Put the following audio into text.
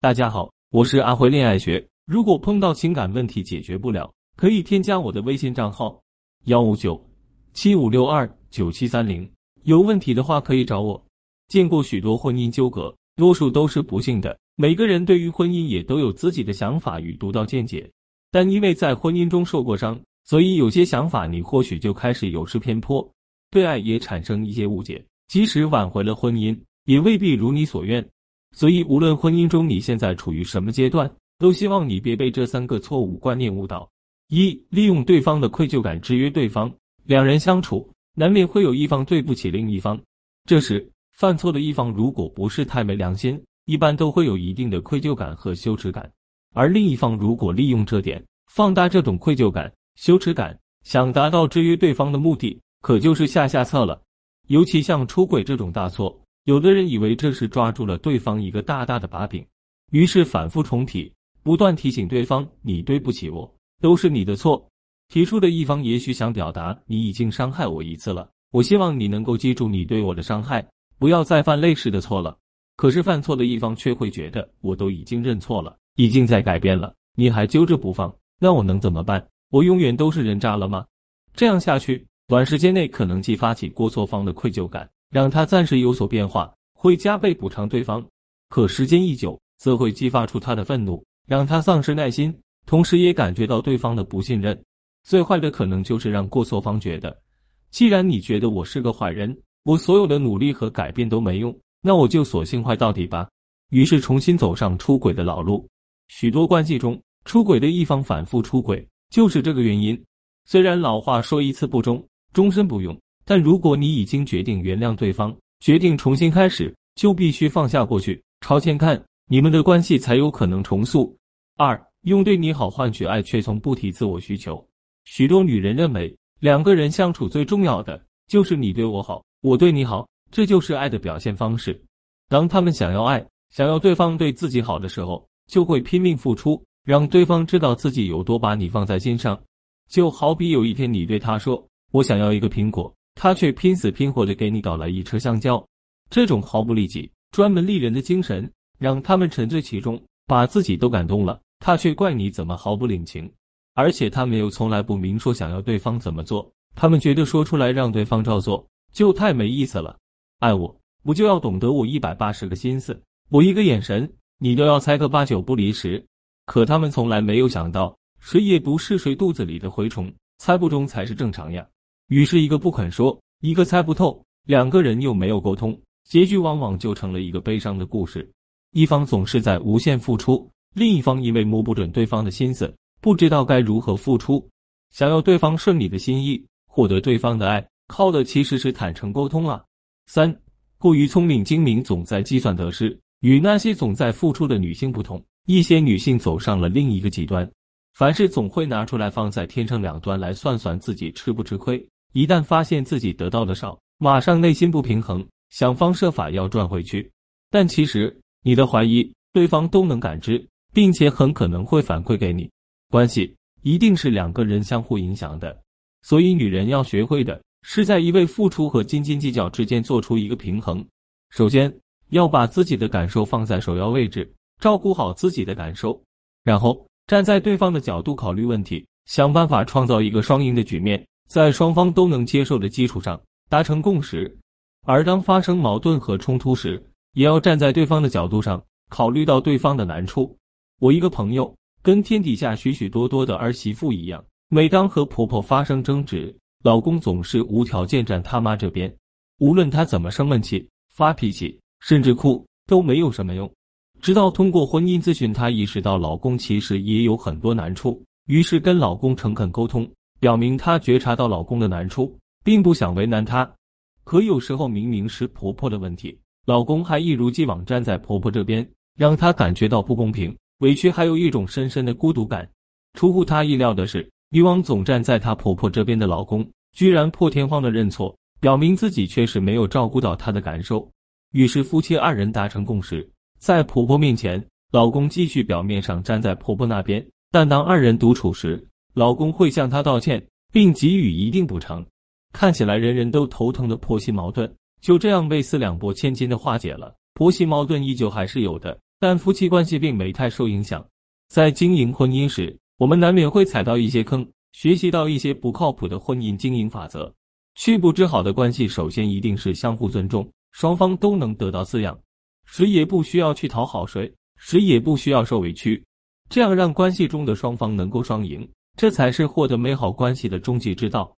大家好，我是阿辉恋爱学。如果碰到情感问题解决不了，可以添加我的微信账号幺五九七五六二九七三零。有问题的话可以找我。见过许多婚姻纠葛，多数都是不幸的。每个人对于婚姻也都有自己的想法与独到见解，但因为在婚姻中受过伤，所以有些想法你或许就开始有失偏颇，对爱也产生一些误解。即使挽回了婚姻，也未必如你所愿。所以，无论婚姻中你现在处于什么阶段，都希望你别被这三个错误观念误导：一、利用对方的愧疚感制约对方。两人相处，难免会有一方对不起另一方，这时犯错的一方如果不是太没良心，一般都会有一定的愧疚感和羞耻感。而另一方如果利用这点，放大这种愧疚感、羞耻感，想达到制约对方的目的，可就是下下策了。尤其像出轨这种大错。有的人以为这是抓住了对方一个大大的把柄，于是反复重提，不断提醒对方：“你对不起我，都是你的错。”提出的一方也许想表达：“你已经伤害我一次了，我希望你能够记住你对我的伤害，不要再犯类似的错了。”可是犯错的一方却会觉得：“我都已经认错了，已经在改变了，你还揪着不放，那我能怎么办？我永远都是人渣了吗？”这样下去，短时间内可能激发起过错方的愧疚感。让他暂时有所变化，会加倍补偿对方；可时间一久，则会激发出他的愤怒，让他丧失耐心，同时也感觉到对方的不信任。最坏的可能就是让过错方觉得，既然你觉得我是个坏人，我所有的努力和改变都没用，那我就索性坏到底吧。于是重新走上出轨的老路。许多关系中，出轨的一方反复出轨，就是这个原因。虽然老话说一次不忠，终身不用。但如果你已经决定原谅对方，决定重新开始，就必须放下过去，朝前看，你们的关系才有可能重塑。二，用对你好换取爱，却从不提自我需求。许多女人认为，两个人相处最重要的就是你对我好，我对你好，这就是爱的表现方式。当他们想要爱，想要对方对自己好的时候，就会拼命付出，让对方知道自己有多把你放在心上。就好比有一天你对他说：“我想要一个苹果。”他却拼死拼活的给你搞来一车香蕉，这种毫不利己、专门利人的精神，让他们沉醉其中，把自己都感动了。他却怪你怎么毫不领情，而且他们又从来不明说想要对方怎么做，他们觉得说出来让对方照做就太没意思了。爱我，不就要懂得我一百八十个心思，我一个眼神，你都要猜个八九不离十。可他们从来没有想到，谁也不是谁肚子里的蛔虫，猜不中才是正常呀。于是，一个不肯说，一个猜不透，两个人又没有沟通，结局往往就成了一个悲伤的故事。一方总是在无限付出，另一方因为摸不准对方的心思，不知道该如何付出。想要对方顺你的心意，获得对方的爱，靠的其实是坦诚沟通啊。三，过于聪明精明，总在计算得失。与那些总在付出的女性不同，一些女性走上了另一个极端，凡事总会拿出来放在天秤两端来算算自己吃不吃亏。一旦发现自己得到的少，马上内心不平衡，想方设法要赚回去。但其实你的怀疑，对方都能感知，并且很可能会反馈给你。关系一定是两个人相互影响的，所以女人要学会的是在一味付出和斤斤计较之间做出一个平衡。首先要把自己的感受放在首要位置，照顾好自己的感受，然后站在对方的角度考虑问题，想办法创造一个双赢的局面。在双方都能接受的基础上达成共识，而当发生矛盾和冲突时，也要站在对方的角度上考虑到对方的难处。我一个朋友跟天底下许许多多的儿媳妇一样，每当和婆婆发生争执，老公总是无条件站他妈这边，无论她怎么生闷气、发脾气，甚至哭，都没有什么用。直到通过婚姻咨询，她意识到老公其实也有很多难处，于是跟老公诚恳沟通。表明她觉察到老公的难处，并不想为难他。可有时候明明是婆婆的问题，老公还一如既往站在婆婆这边，让她感觉到不公平、委屈，还有一种深深的孤独感。出乎她意料的是，以往总站在她婆婆这边的老公，居然破天荒的认错，表明自己确实没有照顾到她的感受。于是夫妻二人达成共识，在婆婆面前，老公继续表面上站在婆婆那边，但当二人独处时，老公会向她道歉，并给予一定补偿，看起来人人都头疼的婆媳矛盾就这样被四两拨千斤的化解了。婆媳矛盾依旧还是有的，但夫妻关系并没太受影响。在经营婚姻时，我们难免会踩到一些坑，学习到一些不靠谱的婚姻经营法则。去不之好的关系，首先一定是相互尊重，双方都能得到滋养，谁也不需要去讨好谁，谁也不需要受委屈，这样让关系中的双方能够双赢，这才是获得美好关系的终极之道。